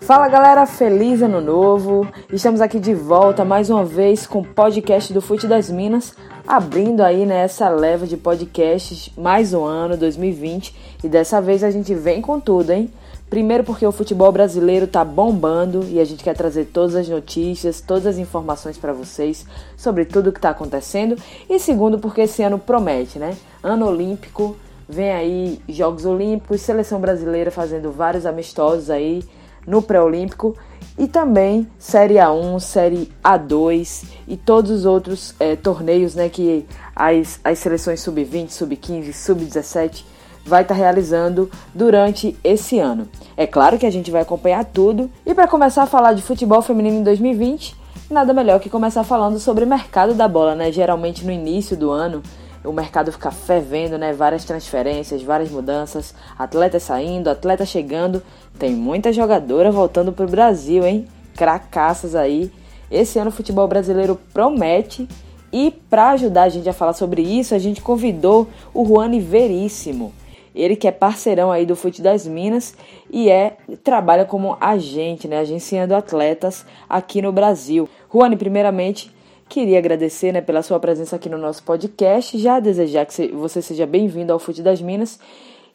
Fala galera, feliz ano novo! Estamos aqui de volta mais uma vez com o podcast do Fute das Minas, abrindo aí nessa né, leva de podcasts mais um ano, 2020, e dessa vez a gente vem com tudo, hein? Primeiro porque o futebol brasileiro tá bombando e a gente quer trazer todas as notícias, todas as informações para vocês sobre tudo que tá acontecendo, e segundo porque esse ano promete, né? Ano olímpico, vem aí Jogos Olímpicos, seleção brasileira fazendo vários amistosos aí no pré-olímpico e também Série A1, Série A2 e todos os outros é, torneios né, que as, as seleções sub-20, sub-15, sub-17 vai estar tá realizando durante esse ano. É claro que a gente vai acompanhar tudo e para começar a falar de futebol feminino em 2020, nada melhor que começar falando sobre o mercado da bola, né? Geralmente no início do ano o mercado fica fervendo, né? Várias transferências, várias mudanças, atletas saindo, atletas chegando. Tem muita jogadora voltando pro Brasil, hein? Cracaças aí. Esse ano o futebol brasileiro promete. E para ajudar a gente a falar sobre isso, a gente convidou o Juan Veríssimo. Ele que é parceirão aí do Fute das Minas e é trabalha como agente, né, agenciando atletas aqui no Brasil. Juan, primeiramente, Queria agradecer né, pela sua presença aqui no nosso podcast, já desejar que você seja bem-vindo ao Fute das Minas.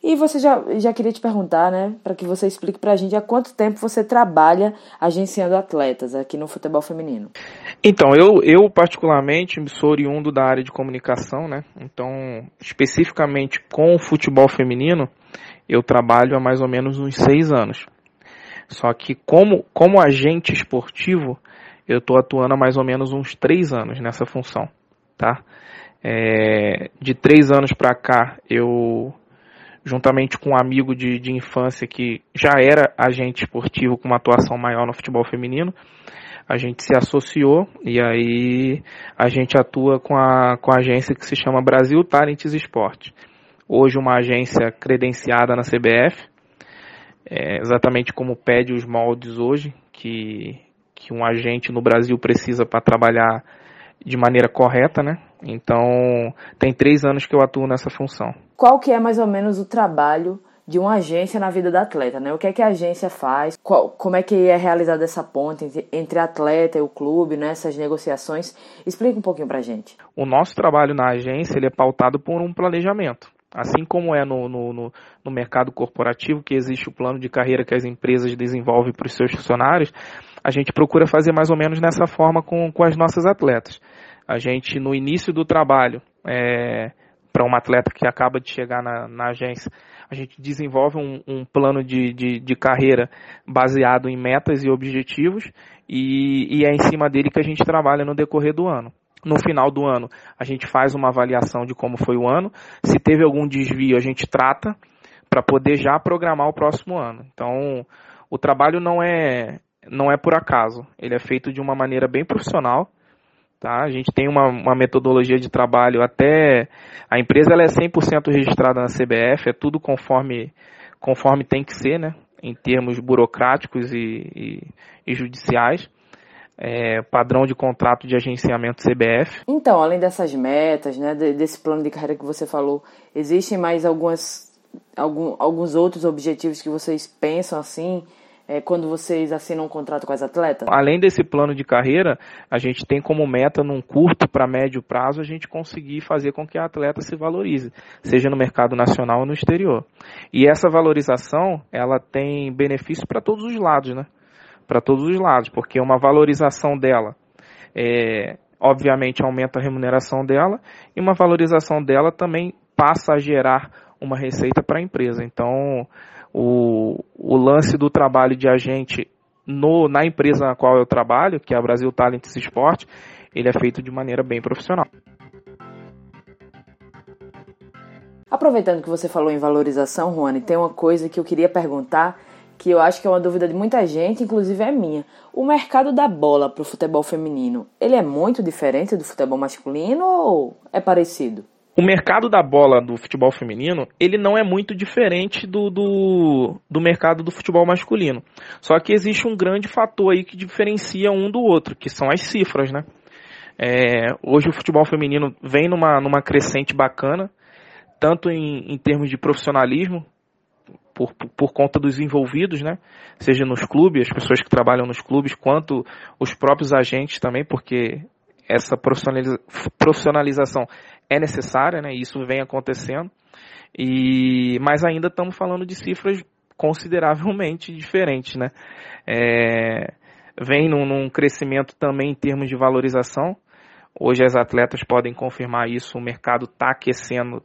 E você já, já queria te perguntar, né, para que você explique para a gente há quanto tempo você trabalha agenciando atletas aqui no futebol feminino. Então, eu, eu particularmente sou oriundo da área de comunicação, né, então especificamente com o futebol feminino, eu trabalho há mais ou menos uns seis anos. Só que como, como agente esportivo, eu estou atuando há mais ou menos uns três anos nessa função, tá? É, de três anos para cá, eu, juntamente com um amigo de, de infância que já era agente esportivo com uma atuação maior no futebol feminino, a gente se associou e aí a gente atua com a, com a agência que se chama Brasil Talents Esporte. Hoje uma agência credenciada na CBF, é, exatamente como pede os moldes hoje, que que um agente no Brasil precisa para trabalhar de maneira correta, né? Então, tem três anos que eu atuo nessa função. Qual que é mais ou menos o trabalho de uma agência na vida da atleta, né? O que é que a agência faz? Qual, como é que é realizada essa ponte entre, entre atleta e o clube, né? Essas negociações. Explica um pouquinho pra gente. O nosso trabalho na agência ele é pautado por um planejamento. Assim como é no, no, no, no mercado corporativo, que existe o plano de carreira que as empresas desenvolvem para os seus funcionários, a gente procura fazer mais ou menos nessa forma com, com as nossas atletas. A gente, no início do trabalho, é, para uma atleta que acaba de chegar na, na agência, a gente desenvolve um, um plano de, de, de, carreira baseado em metas e objetivos e, e é em cima dele que a gente trabalha no decorrer do ano. No final do ano, a gente faz uma avaliação de como foi o ano. Se teve algum desvio, a gente trata para poder já programar o próximo ano. Então, o trabalho não é não é por acaso. Ele é feito de uma maneira bem profissional. Tá? A gente tem uma, uma metodologia de trabalho até. A empresa ela é 100% registrada na CBF, é tudo conforme, conforme tem que ser, né? em termos burocráticos e, e, e judiciais. É, padrão de contrato de agenciamento CBF. Então, além dessas metas, né, desse plano de carreira que você falou, existem mais algumas, algum, alguns outros objetivos que vocês pensam assim é, quando vocês assinam um contrato com as atletas? Além desse plano de carreira, a gente tem como meta, num curto para médio prazo, a gente conseguir fazer com que a atleta se valorize, seja no mercado nacional ou no exterior. E essa valorização, ela tem benefício para todos os lados, né? Para todos os lados, porque uma valorização dela é, obviamente aumenta a remuneração dela e uma valorização dela também passa a gerar uma receita para a empresa. Então, o, o lance do trabalho de agente no, na empresa na qual eu trabalho, que é a Brasil Talents Sport, ele é feito de maneira bem profissional. Aproveitando que você falou em valorização, Juane, tem uma coisa que eu queria perguntar que eu acho que é uma dúvida de muita gente, inclusive é minha. O mercado da bola para o futebol feminino, ele é muito diferente do futebol masculino ou é parecido? O mercado da bola do futebol feminino, ele não é muito diferente do, do, do, mercado do futebol masculino. Só que existe um grande fator aí que diferencia um do outro, que são as cifras, né? É, hoje o futebol feminino vem numa, numa crescente bacana, tanto em, em termos de profissionalismo, por, por conta dos envolvidos, né? Seja nos clubes, as pessoas que trabalham nos clubes, quanto os próprios agentes também, porque essa profissionaliza profissionalização é necessária, né? Isso vem acontecendo. E mas ainda estamos falando de cifras consideravelmente diferentes, né? É, vem num, num crescimento também em termos de valorização. Hoje as atletas podem confirmar isso, o mercado está aquecendo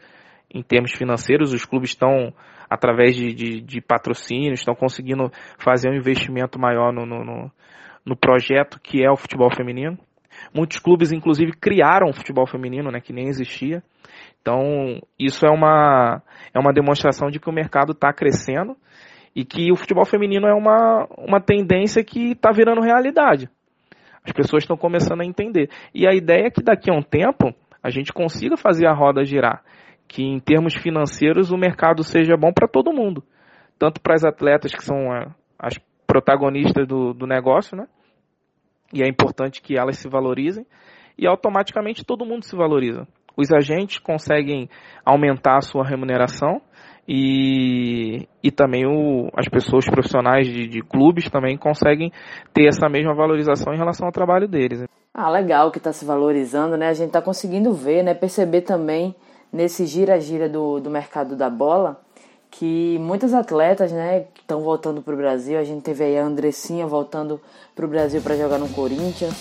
em termos financeiros, os clubes estão, através de, de, de patrocínios, estão conseguindo fazer um investimento maior no, no, no, projeto que é o futebol feminino. Muitos clubes, inclusive, criaram futebol feminino, né, que nem existia. Então, isso é uma, é uma demonstração de que o mercado está crescendo e que o futebol feminino é uma, uma tendência que está virando realidade. As pessoas estão começando a entender. E a ideia é que daqui a um tempo a gente consiga fazer a roda girar. Que em termos financeiros o mercado seja bom para todo mundo. Tanto para as atletas que são as protagonistas do, do negócio, né? E é importante que elas se valorizem. E automaticamente todo mundo se valoriza. Os agentes conseguem aumentar a sua remuneração e, e também o, as pessoas profissionais de, de clubes também conseguem ter essa mesma valorização em relação ao trabalho deles. Ah, legal que está se valorizando, né? A gente está conseguindo ver, né? Perceber também nesse gira-gira do, do mercado da bola que muitos atletas, né, estão voltando para o Brasil. A gente teve aí a Andressinha voltando para o Brasil para jogar no Corinthians.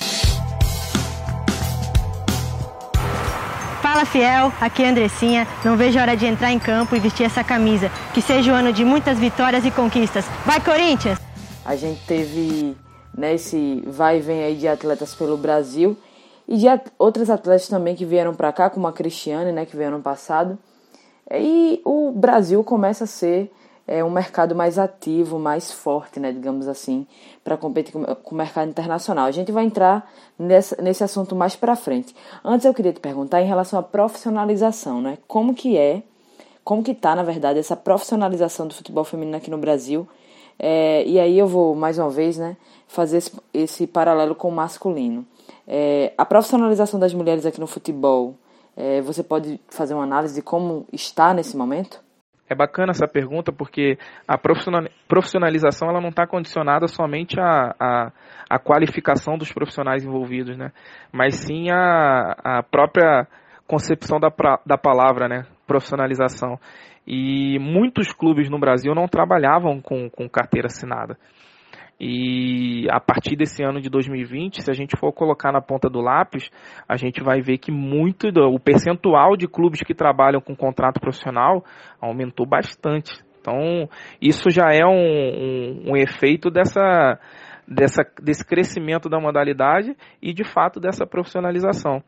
Fala Fiel, aqui é Andressinha. Não vejo a hora de entrar em campo e vestir essa camisa. Que seja o ano de muitas vitórias e conquistas. Vai Corinthians! A gente teve né, esse vai e vem aí de atletas pelo Brasil e de outras atletas também que vieram para cá, como a Cristiane, né, que veio ano passado. E o Brasil começa a ser é, um mercado mais ativo, mais forte, né, digamos assim, para competir com, com, o mercado internacional. A gente vai entrar nessa, nesse assunto mais para frente. Antes eu queria te perguntar em relação à profissionalização, né? Como que é, como que tá, na verdade, essa profissionalização do futebol feminino aqui no Brasil? É, e aí eu vou, mais uma vez, né, fazer esse, esse paralelo com o masculino. É, a profissionalização das mulheres aqui no futebol, é, você pode fazer uma análise de como está nesse momento? É bacana essa pergunta porque a profissionalização ela não está condicionada somente à, à, qualificação dos profissionais envolvidos, né? mas sim à, à própria concepção da, da palavra, né? profissionalização. E muitos clubes no Brasil não trabalhavam com, com carteira assinada. E a partir desse ano de 2020, se a gente for colocar na ponta do lápis, a gente vai ver que muito do, o percentual de clubes que trabalham com contrato profissional aumentou bastante. Então, isso já é um, um, um efeito dessa, dessa, desse crescimento da modalidade e, de fato, dessa profissionalização.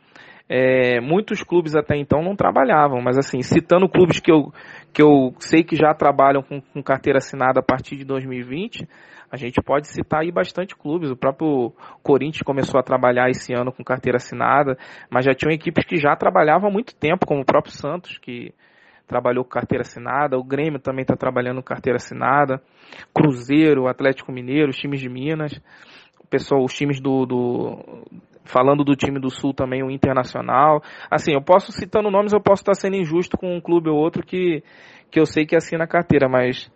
É, muitos clubes até então não trabalhavam, mas assim, citando clubes que eu, que eu sei que já trabalham com, com carteira assinada a partir de 2020, a gente pode citar aí bastante clubes. O próprio Corinthians começou a trabalhar esse ano com carteira assinada, mas já tinham equipes que já trabalhavam há muito tempo, como o próprio Santos, que trabalhou com carteira assinada, o Grêmio também está trabalhando com carteira assinada, Cruzeiro, Atlético Mineiro, os times de Minas, o pessoal, os times do, do falando do time do Sul também, o Internacional. Assim, eu posso citando nomes, eu posso estar sendo injusto com um clube ou outro que, que eu sei que assina a carteira, mas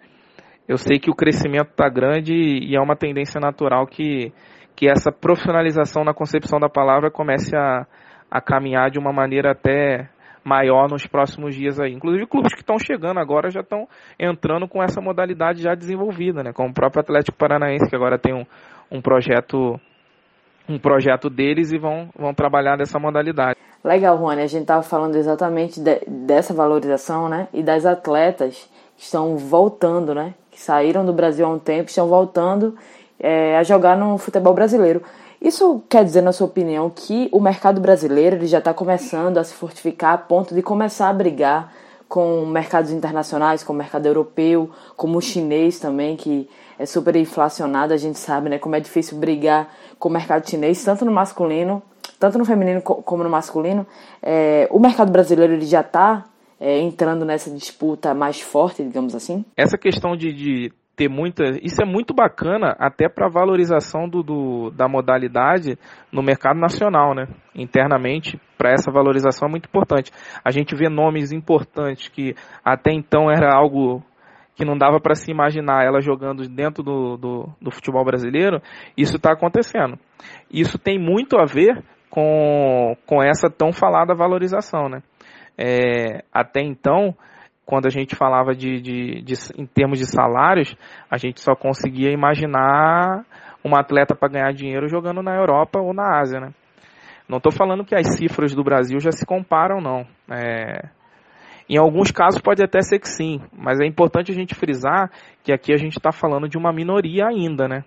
eu sei que o crescimento está grande e é uma tendência natural que, que essa profissionalização na concepção da palavra comece a, a caminhar de uma maneira até maior nos próximos dias aí. Inclusive clubes que estão chegando agora já estão entrando com essa modalidade já desenvolvida, né? Como o próprio Atlético Paranaense que agora tem um, um projeto um projeto deles e vão, vão trabalhar dessa modalidade. Legal, Rony. A gente estava falando exatamente de, dessa valorização, né? E das atletas que estão voltando, né? Que saíram do Brasil há um tempo, estão voltando é, a jogar no futebol brasileiro. Isso quer dizer, na sua opinião, que o mercado brasileiro ele já está começando a se fortificar a ponto de começar a brigar com mercados internacionais, com o mercado europeu, como o chinês também, que é super inflacionado, a gente sabe, né, como é difícil brigar com o mercado chinês, tanto no masculino, tanto no feminino como no masculino. É, o mercado brasileiro ele já está é, entrando nessa disputa mais forte, digamos assim? Essa questão de, de ter muita. Isso é muito bacana até para valorização do, do, da modalidade no mercado nacional, né? Internamente, para essa valorização é muito importante. A gente vê nomes importantes que até então era algo que não dava para se imaginar ela jogando dentro do, do, do futebol brasileiro, isso está acontecendo. Isso tem muito a ver com, com essa tão falada valorização, né? É, até então, quando a gente falava de, de, de, em termos de salários, a gente só conseguia imaginar um atleta para ganhar dinheiro jogando na Europa ou na Ásia, né? Não estou falando que as cifras do Brasil já se comparam, não. É, em alguns casos pode até ser que sim, mas é importante a gente frisar que aqui a gente está falando de uma minoria ainda, né?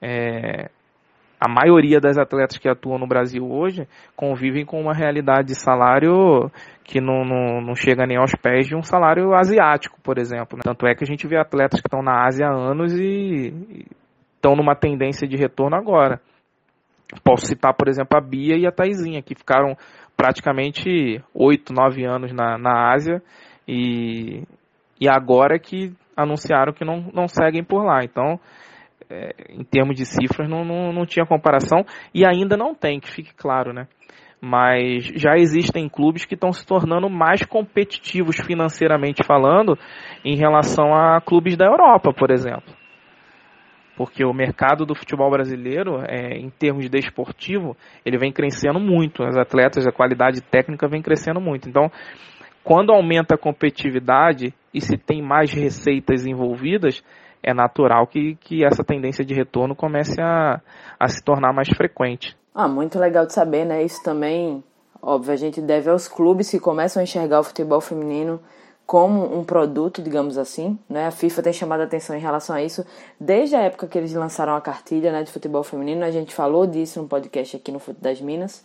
É, a maioria das atletas que atuam no Brasil hoje convivem com uma realidade de salário que não, não, não chega nem aos pés de um salário asiático, por exemplo. Né? Tanto é que a gente vê atletas que estão na Ásia há anos e, estão numa tendência de retorno agora. Posso citar, por exemplo, a Bia e a Taizinha, que ficaram praticamente oito, nove anos na, na Ásia e, e agora que anunciaram que não, não seguem por lá. Então, é, em termos de cifras, não, não, não tinha comparação e ainda não tem, que fique claro, né? Mas já existem clubes que estão se tornando mais competitivos financeiramente falando em relação a clubes da Europa, por exemplo. Porque o mercado do futebol brasileiro, é, em termos desportivo, ele vem crescendo muito. Os atletas, a qualidade técnica vem crescendo muito. Então, quando aumenta a competitividade e se tem mais receitas envolvidas, é natural que, que essa tendência de retorno comece a, a se tornar mais frequente. Ah, muito legal de saber, né? Isso também, óbvio, a gente deve aos clubes que começam a enxergar o futebol feminino como um produto, digamos assim, né? A FIFA tem chamado a atenção em relação a isso desde a época que eles lançaram a cartilha, né, de futebol feminino. A gente falou disso no podcast aqui no Fute das Minas.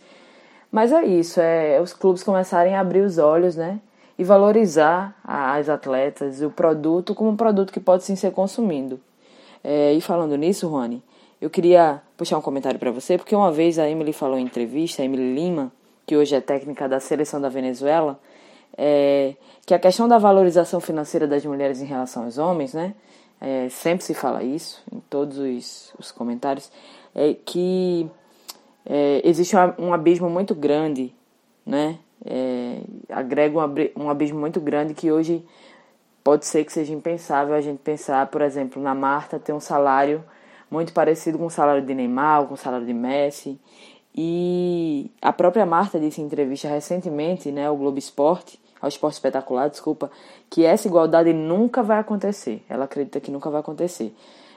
Mas é isso, é os clubes começarem a abrir os olhos, né? E valorizar as atletas e o produto como um produto que pode sim ser consumido. É, e falando nisso, Rony, eu queria puxar um comentário para você, porque uma vez a Emily falou em entrevista, a Emily Lima, que hoje é técnica da seleção da Venezuela, é, que a questão da valorização financeira das mulheres em relação aos homens, né? É, sempre se fala isso em todos os, os comentários, é que é, existe um abismo muito grande, né? É, agrega um abismo muito grande que hoje pode ser que seja impensável a gente pensar, por exemplo, na Marta ter um salário muito parecido com o salário de Neymar, com o salário de Messi. E a própria Marta disse em entrevista recentemente, né, ao Globo Esporte, ao Esporte Espetacular, desculpa, que essa igualdade nunca vai acontecer. Ela acredita que nunca vai acontecer.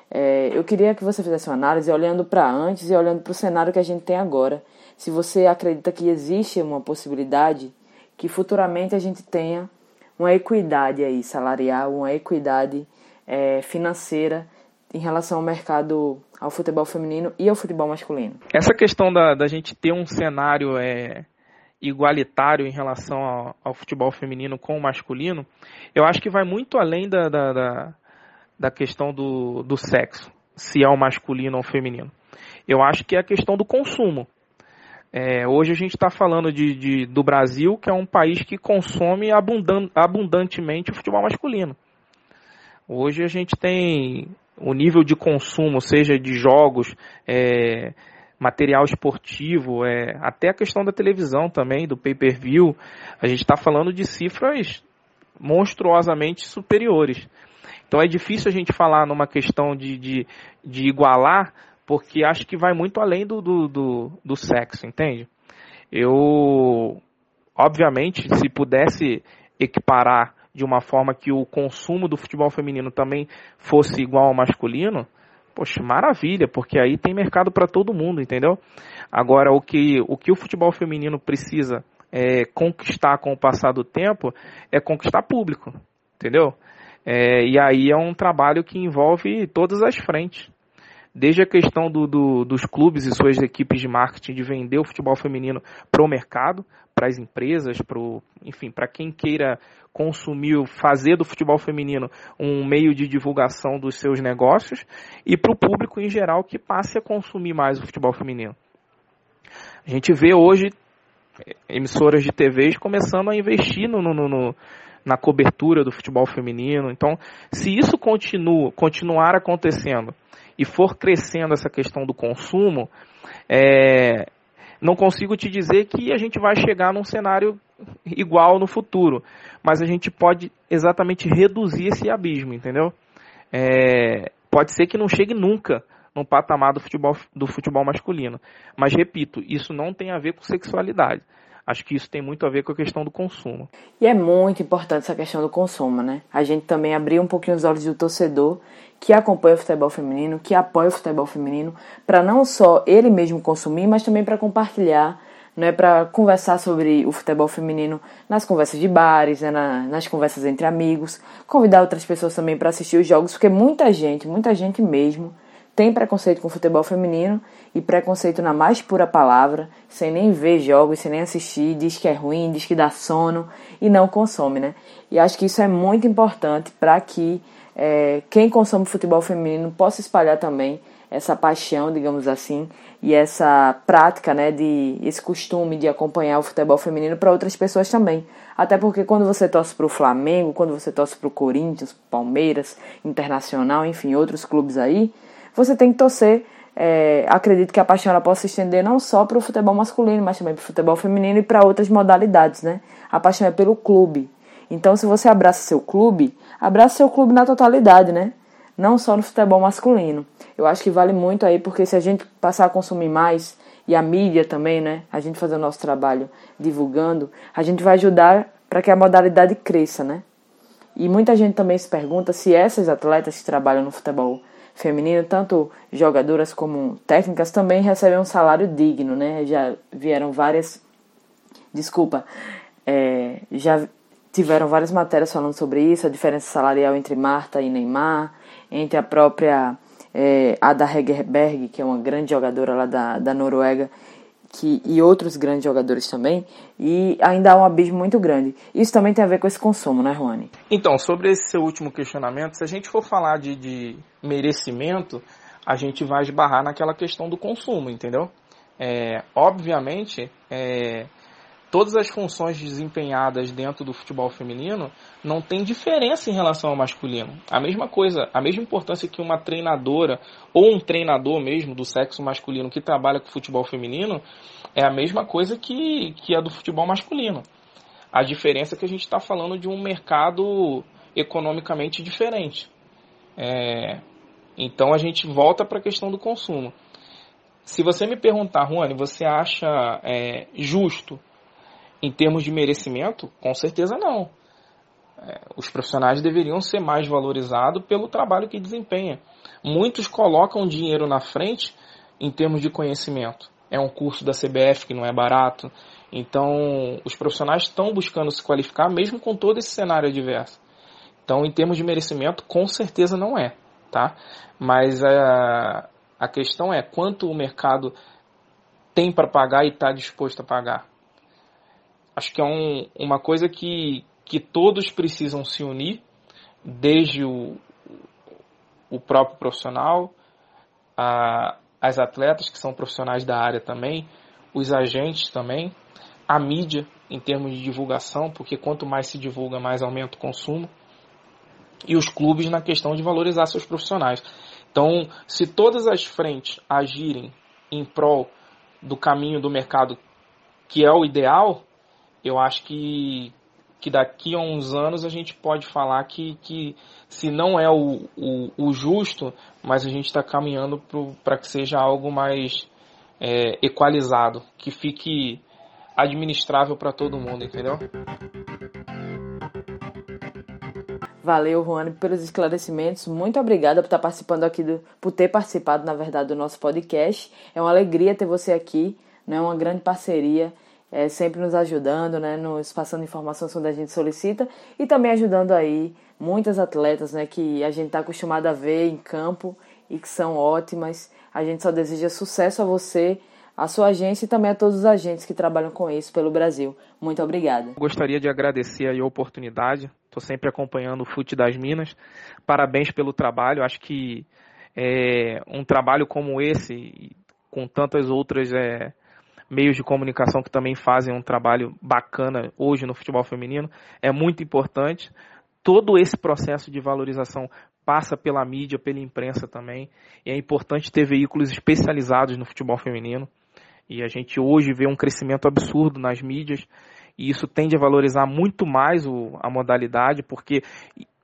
É, eu queria que você fizesse uma análise olhando para antes e olhando para o cenário que a gente tem agora se você acredita que existe uma possibilidade que futuramente a gente tenha uma equidade aí salarial, uma equidade é, financeira em relação ao mercado, ao futebol feminino e ao futebol masculino. Essa questão da, da gente ter um cenário é, igualitário em relação ao, ao, futebol feminino com o masculino, eu acho que vai muito além da, da, da, da questão do, do sexo, se é o masculino ou o feminino. Eu acho que é a questão do consumo. É, hoje a gente está falando de, de, do Brasil, que é um país que consome abundan, abundantemente o futebol masculino. Hoje a gente tem o nível de consumo, seja de jogos, é, material esportivo, é, até a questão da televisão também, do pay-per-view, a gente está falando de cifras monstruosamente superiores. Então é difícil a gente falar numa questão de, de, de igualar, porque acho que vai muito além do, do, do, do sexo, entende? Eu, obviamente, se pudesse equiparar de uma forma que o consumo do futebol feminino também fosse igual ao masculino, poxa, maravilha, porque aí tem mercado para todo mundo, entendeu? Agora, o que, o que o futebol feminino precisa é, conquistar com o passar do tempo é conquistar público, entendeu? É, e aí é um trabalho que envolve todas as frentes desde a questão do, do, dos clubes e suas equipes de marketing de vender o futebol feminino para o mercado, para as empresas, pro, enfim, para quem queira consumir, fazer do futebol feminino um meio de divulgação dos seus negócios e para o público em geral que passe a consumir mais o futebol feminino. A gente vê hoje eh, emissoras de TVs começando a investir no, no, no na cobertura do futebol feminino. Então, se isso continua, continuar acontecendo e for crescendo essa questão do consumo, é, não consigo te dizer que a gente vai chegar num cenário igual no futuro, mas a gente pode exatamente reduzir esse abismo, entendeu? É, pode ser que não chegue nunca no patamar do futebol, do futebol masculino, mas repito, isso não tem a ver com sexualidade. Acho que isso tem muito a ver com a questão do consumo. E é muito importante essa questão do consumo, né? A gente também abrir um pouquinho os olhos do torcedor que acompanha o futebol feminino, que apoia o futebol feminino, para não só ele mesmo consumir, mas também para compartilhar, né, para conversar sobre o futebol feminino nas conversas de bares, né, na, nas conversas entre amigos, convidar outras pessoas também para assistir os jogos, porque muita gente, muita gente mesmo, tem preconceito com futebol feminino e preconceito na mais pura palavra, sem nem ver jogos, sem nem assistir, diz que é ruim, diz que dá sono e não consome, né? E acho que isso é muito importante para que é, quem consome futebol feminino possa espalhar também essa paixão, digamos assim, e essa prática, né, de esse costume de acompanhar o futebol feminino para outras pessoas também. Até porque quando você torce para o Flamengo, quando você torce para o Corinthians, Palmeiras, Internacional, enfim, outros clubes aí, você tem que torcer. É, acredito que a paixão ela possa se estender não só para o futebol masculino, mas também para o futebol feminino e para outras modalidades, né? A paixão é pelo clube. Então, se você abraça seu clube, abraça seu clube na totalidade, né? Não só no futebol masculino. Eu acho que vale muito aí, porque se a gente passar a consumir mais, e a mídia também, né? A gente fazer o nosso trabalho divulgando, a gente vai ajudar para que a modalidade cresça, né? E muita gente também se pergunta se essas atletas que trabalham no futebol feminino, tanto jogadoras como técnicas, também recebem um salário digno, né? Já vieram várias. Desculpa, é, já tiveram várias matérias falando sobre isso, a diferença salarial entre Marta e Neymar, entre a própria é, Ada Hegerberg, que é uma grande jogadora lá da, da Noruega, que, e outros grandes jogadores também, e ainda há um abismo muito grande. Isso também tem a ver com esse consumo, né, Juani? Então, sobre esse seu último questionamento, se a gente for falar de, de merecimento, a gente vai esbarrar naquela questão do consumo, entendeu? É, obviamente, é, todas as funções desempenhadas dentro do futebol feminino não tem diferença em relação ao masculino. A mesma coisa, a mesma importância que uma treinadora ou um treinador mesmo do sexo masculino que trabalha com futebol feminino é a mesma coisa que, que a do futebol masculino. A diferença é que a gente está falando de um mercado economicamente diferente. É, então a gente volta para a questão do consumo. Se você me perguntar, Juane, você acha é, justo em termos de merecimento? Com certeza não. É, os profissionais deveriam ser mais valorizados pelo trabalho que desempenham. Muitos colocam dinheiro na frente em termos de conhecimento. É um curso da CBF que não é barato. Então, os profissionais estão buscando se qualificar, mesmo com todo esse cenário adverso. Então, em termos de merecimento, com certeza não é. Tá? Mas a, a questão é quanto o mercado tem para pagar e está disposto a pagar. Acho que é um, uma coisa que, que todos precisam se unir, desde o, o próprio profissional, a, as atletas que são profissionais da área também, os agentes também, a mídia em termos de divulgação, porque quanto mais se divulga, mais aumenta o consumo, e os clubes na questão de valorizar seus profissionais. Então, se todas as frentes agirem em prol do caminho do mercado que é o ideal, eu acho que, que daqui a uns anos a gente pode falar que, que se não é o, o, o justo, mas a gente está caminhando para que seja algo mais é, equalizado, que fique administrável para todo mundo, entendeu? Valeu, Juan, pelos esclarecimentos. Muito obrigada por estar participando aqui, do, por ter participado, na verdade, do nosso podcast. É uma alegria ter você aqui, né? Uma grande parceria é, sempre nos ajudando, né, nos passando informações quando a gente solicita e também ajudando aí muitas atletas, né, que a gente está acostumado a ver em campo e que são ótimas. A gente só deseja sucesso a você, a sua agência e também a todos os agentes que trabalham com isso pelo Brasil. Muito obrigada. Gostaria de agradecer a oportunidade. Estou sempre acompanhando o Fute das Minas. Parabéns pelo trabalho. Acho que é, um trabalho como esse, com tantas outras é, meios de comunicação que também fazem um trabalho bacana hoje no futebol feminino, é muito importante. Todo esse processo de valorização passa pela mídia, pela imprensa também, e é importante ter veículos especializados no futebol feminino. E a gente hoje vê um crescimento absurdo nas mídias e isso tende a valorizar muito mais o, a modalidade, porque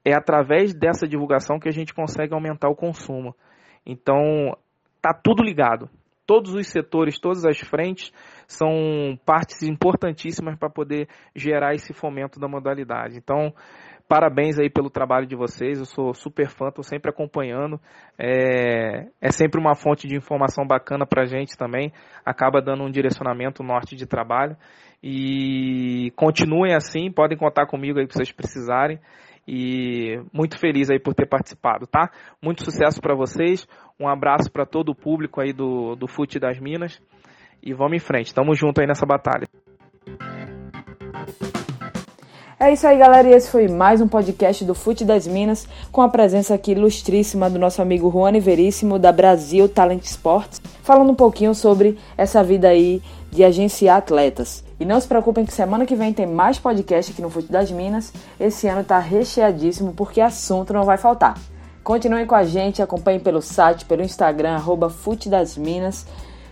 é através dessa divulgação que a gente consegue aumentar o consumo. Então, tá tudo ligado. Todos os setores, todas as frentes são partes importantíssimas para poder gerar esse fomento da modalidade. Então, parabéns aí pelo trabalho de vocês. Eu sou super fã, estou sempre acompanhando. É, é sempre uma fonte de informação bacana para a gente também. Acaba dando um direcionamento norte de trabalho. E continuem assim, podem contar comigo aí que vocês precisarem e muito feliz aí por ter participado, tá? Muito sucesso para vocês, um abraço para todo o público aí do, do Fute das Minas e vamos em frente, tamo junto aí nessa batalha. É isso aí, galera, e esse foi mais um podcast do Fute das Minas, com a presença aqui ilustríssima do nosso amigo Juan Veríssimo, da Brasil Talent Sports, falando um pouquinho sobre essa vida aí de agenciar atletas. E não se preocupem que semana que vem tem mais podcast aqui no Fute das Minas. Esse ano tá recheadíssimo porque assunto não vai faltar. Continuem com a gente, acompanhem pelo site, pelo Instagram, arroba Fute das Minas.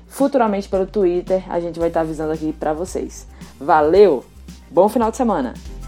Futuramente pelo Twitter, a gente vai estar tá avisando aqui para vocês. Valeu! Bom final de semana!